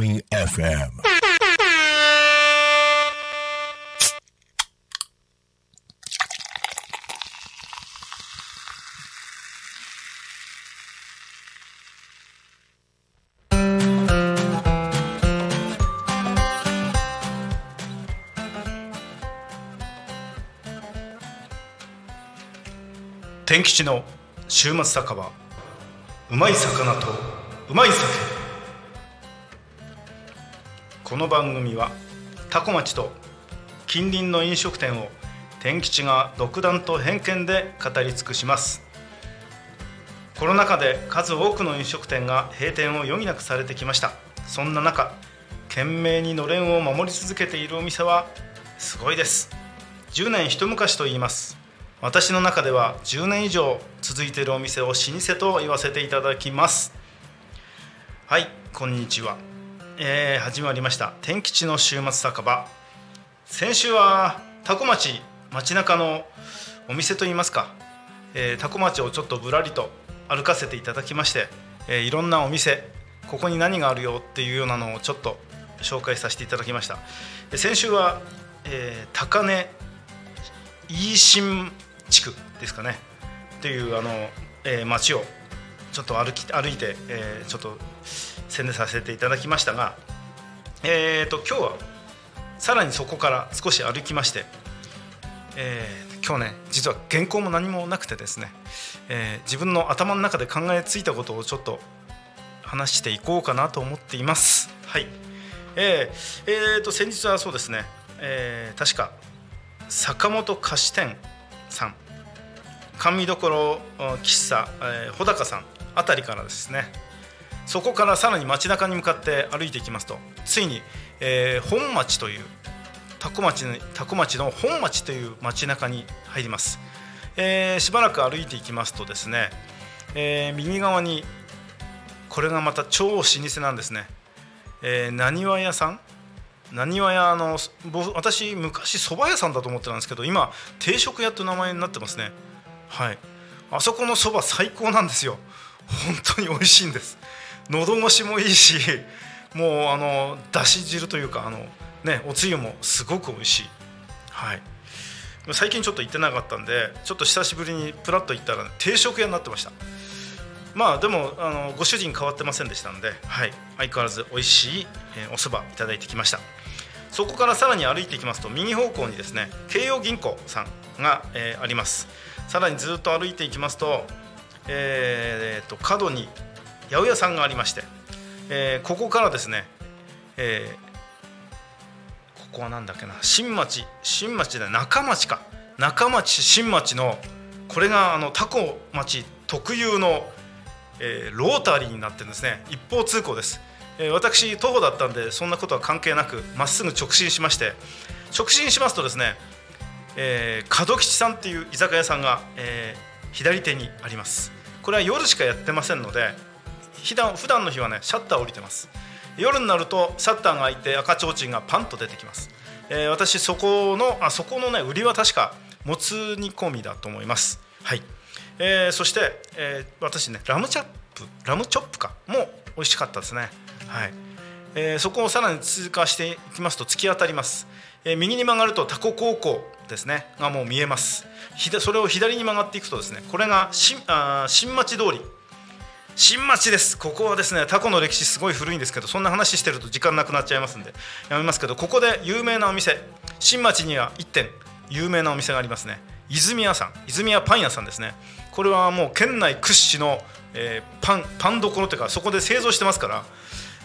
Farming FM 天吉の週末酒場うまい魚とうまい酒この番組はタコ町と近隣の飲食店を天吉が独断と偏見で語り尽くします。コロナ禍で数多くの飲食店が閉店を余儀なくされてきました。そんな中懸命にのれんを守り続けているお店はすごいです。10年一昔と言います。私の中では10年以上続いているお店を老舗と言わせていただきます。はいこんにちは、えー、始まりました。天吉の週末酒場。先週は多古町街中のお店といいますか、えー、多古町をちょっとぶらりと歩かせていただきまして、えー、いろんなお店ここに何があるよっていうようなのをちょっと紹介させていただきました。先週は、えー、高根飯新地区ですかね。っていうあの、えー、街をちょっと歩き歩いて、えー、ちょっと宣伝させていただきましたが、えーと、今日はさらにそこから少し歩きまして、えー、今日ね実は原稿も何もなくてですね、えー、自分の頭の中で考えついたことをちょっと話していこうかなと思っています。はいえーえーと、先日はそうですね、えー、確か坂本菓子店さん甘味どころ喫茶、えー、穂高さんあたりからですねそこからさらに街中に向かって歩いていきますと。ついに、えー、本町という多古町多古町の本町という街中に入ります、えー、しばらく歩いていきますとですね、えー、右側にこれがまた超老舗なんですね。なにわ屋さん？なにわ屋の私昔蕎麦屋さんだと思ってたんですけど今定食屋という名前になってますね。はい。あそこの蕎麦最高なんですよ。本当に美味しいんです。喉越しもいいしもうあのだし汁というかあのねおつゆもすごく美味しい。はい。最近ちょっと行ってなかったんでちょっと久しぶりにプラッと行ったら、定食屋になってました。まあでもあのご主人変わってませんでしたんで、はい、相変わらず美味しい、えー、お蕎麦いただいてきました。そこからさらに歩いていきますと右方向にですね京葉銀行さんが、えー、あります。さらにずっと歩いていきますと,、えー、と角に八百屋さんがありまして、えー、ここからですね、えー、ここは何だっけな新町新町で中町か。中町新町のこれがあのタコ町特有の、えー、ロータリーになってるんですね。一方通行です。え私徒歩だったんでそんなことは関係なくまっすぐ直進しまして直進しますとですね、えー、門吉さんっていう居酒屋さんが、えー、左手にあります。これは夜しかやってませんので普段普段の日はねシャッター降りてます。夜になるとシャッターが開いて赤ちょうちんがパンと出てきます、えー、私そこのあそこのね売りは確かもつ煮込みだと思います。はい、えー、そして、えー、私ねラムチャップラムチョップかも美味しかったですね。はい。えー、そこをさらに通過していきますと突き当たります、えー、右に曲がるとタコ高校ですねがもう見えます。それを左に曲がっていくとですねこれが新あ新町通り。新町です。ここはですねタコの歴史すごい古いんですけどそんな話してると時間なくなっちゃいますんでやめますけどここで有名なお店新町には1店有名なお店がありますね。泉屋さん泉屋パン屋さんですね。これはもう県内屈指の、えー、パンパンどころというかそこで製造してますから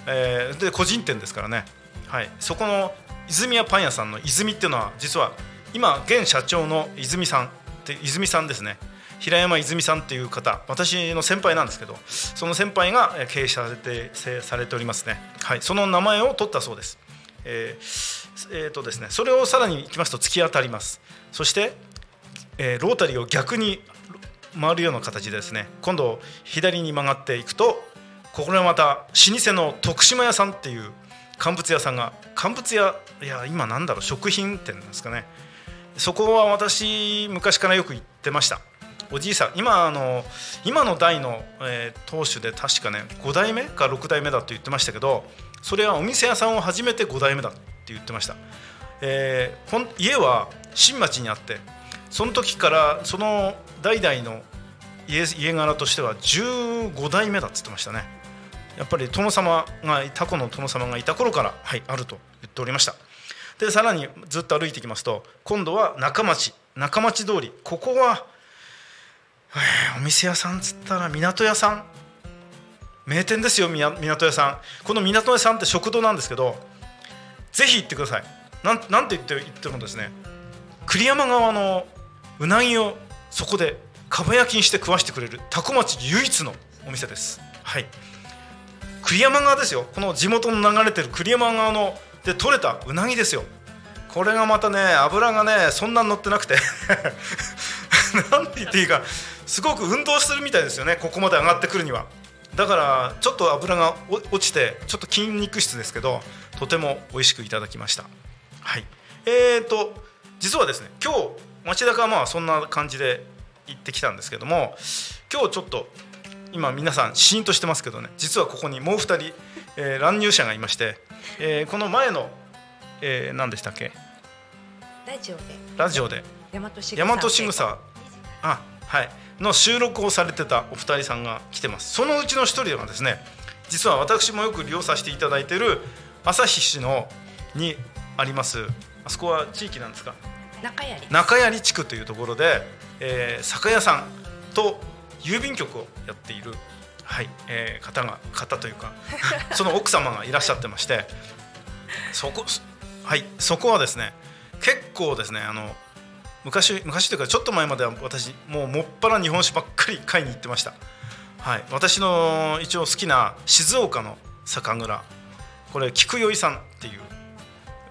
えー、で個人店ですからね、はい、そこの泉屋パン屋さんの泉っていうのは実は今現社長の泉さんって泉さんですね。平山泉さんっていう方私の先輩なんですけどその先輩が経営されてされておりますね、はい、その名前を取ったそうです、えーえーとですね、それをさらにいきますと突き当たります。そして、えー、ロータリーを逆に回るような形でですね今度左に曲がっていくとこれはまた老舗の徳島屋さんっていう乾物屋さんが乾物屋いや今なんだろう食品店ですかね。そこは私昔からよく行ってました。おじいさん今あの今の代の、えー、当主で確かね5代目か6代目だと言ってましたけどそれはお店屋さんを始めて5代目だって言ってました、えー、ほん家は新町にあってその時からその代々の家柄としては15代目だっつってましたね。やっぱり殿様がタコの殿様がいた頃から、はい、あると言っておりました。でさらにずっと歩いていきますと今度は中町中町通りここは、お店屋さんっつったら港屋さん。名店ですよ港屋さん。この港屋さんって食堂なんですけどぜひ行ってください。なんなんて言って言ってもですね。栗山川のうなぎをそこでかば焼きにして食わしてくれる多古町唯一のお店です。はい。栗山川ですよ。この地元の流れてる栗山川ので取れたうなぎですよ。これがまたね油がねそんなに乗ってなくて。なんて言っていいかすごく運動するみたいですよねここまで上がってくるには。だからちょっと油が落ちてちょっと筋肉質ですけどとても美味しくいただきました。はい。えーと実はですね今日町高はまあそんな感じで行ってきたんですけども今日ちょっと今皆さんシーンとしてますけどね実はここにもう2人、えー、乱入者がいまして、えー、この前の、えー、何でしたっけ？ラジオで。ラジオで。大和しぐさあはい。の収録をされてたお二人さんが来てます。そのうちの一人がですね実は私もよく利用させていただいている旭市のにありますあそこは地域なんですか？中槍。中槍地区というところで、えー、酒屋さんと郵便局をやっている、はいえー、方が方というか その奥様がいらっしゃってましてそこ,、はい、そこはですね結構ですねあの昔昔というかちょっと前までは私もうもっぱら日本酒ばっかり買いに行ってました、はい、私の一応好きな静岡の酒蔵。これ菊酔さんっていう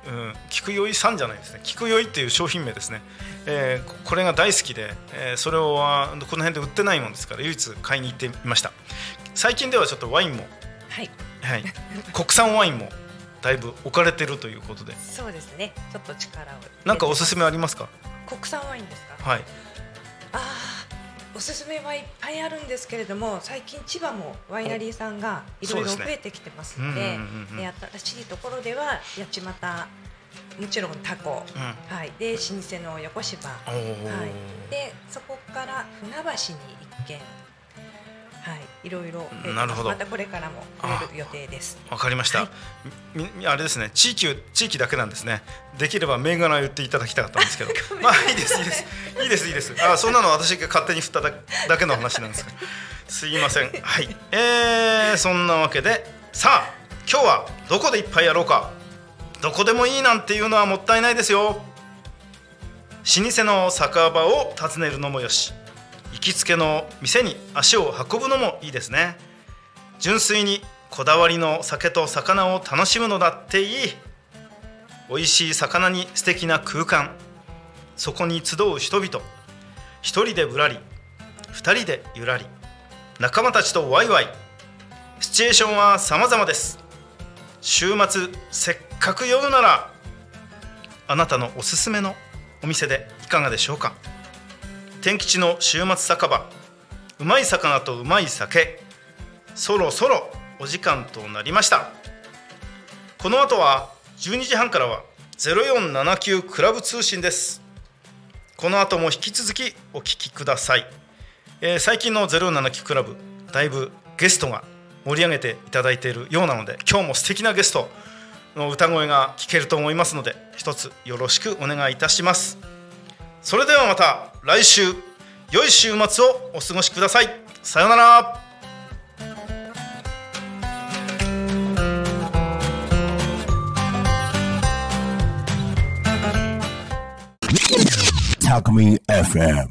うん、菊酔さんじゃないですね。菊酔っていう商品名ですね、えー、これが大好きで、えー、それをこの辺で売ってないもんですから唯一買いに行ってみました。最近ではちょっとワインもはい、はい、国産ワインもだいぶ置かれてるということで。そうですね。ちょっと力をなんかおすすめありますか？国産ワインですか？はい。ああおすすめはいっぱいあるんですけれども最近千葉もワイナリーさんがいろいろ増えてきてますのでで新しいところでは八街もちろんタコ、うん、はい、で老舗の横芝、はい、でそこから船橋に一軒はい、いろいろなるほど。またこれからも増える予定です。わかりました、はい、あれですね地域地域だけなんですね。できれば銘柄を言っていただきたかったんですけど。まあいいですいいです。いいですいいです。あそんなの私が勝手に振っただだけの話なんですすいません。はい。えー、そんなわけで。さあ今日はどこでいっぱいやろうか。どこでもいいなんていうのはもったいないですよ。老舗の酒場を訪ねるのもよし行きつけの店に足を運ぶのもいいですね。純粋にこだわりの酒と魚を楽しむのだっていい。美味しい魚に素敵な空間。そこに集う人々。一人でぶらり。二人でゆらり。仲間たちとワイワイ。シチュエーションは様々です。週末せっかく酔うなら。あなたのおすすめのお店でいかがでしょうか？天吉の週末酒場。うまい魚とうまい酒。そろそろお時間となりました。この後は12時半からは0479クラブ通信です。この後も引き続きお聞きください、えー、最近の079クラブだいぶゲストが盛り上げていただいているようなので今日も素敵なゲストの歌声が聞けると思いますので一つよろしくお願いいたします。それではまた来週良い週末をお過ごしください。さようなら。Talk Me FM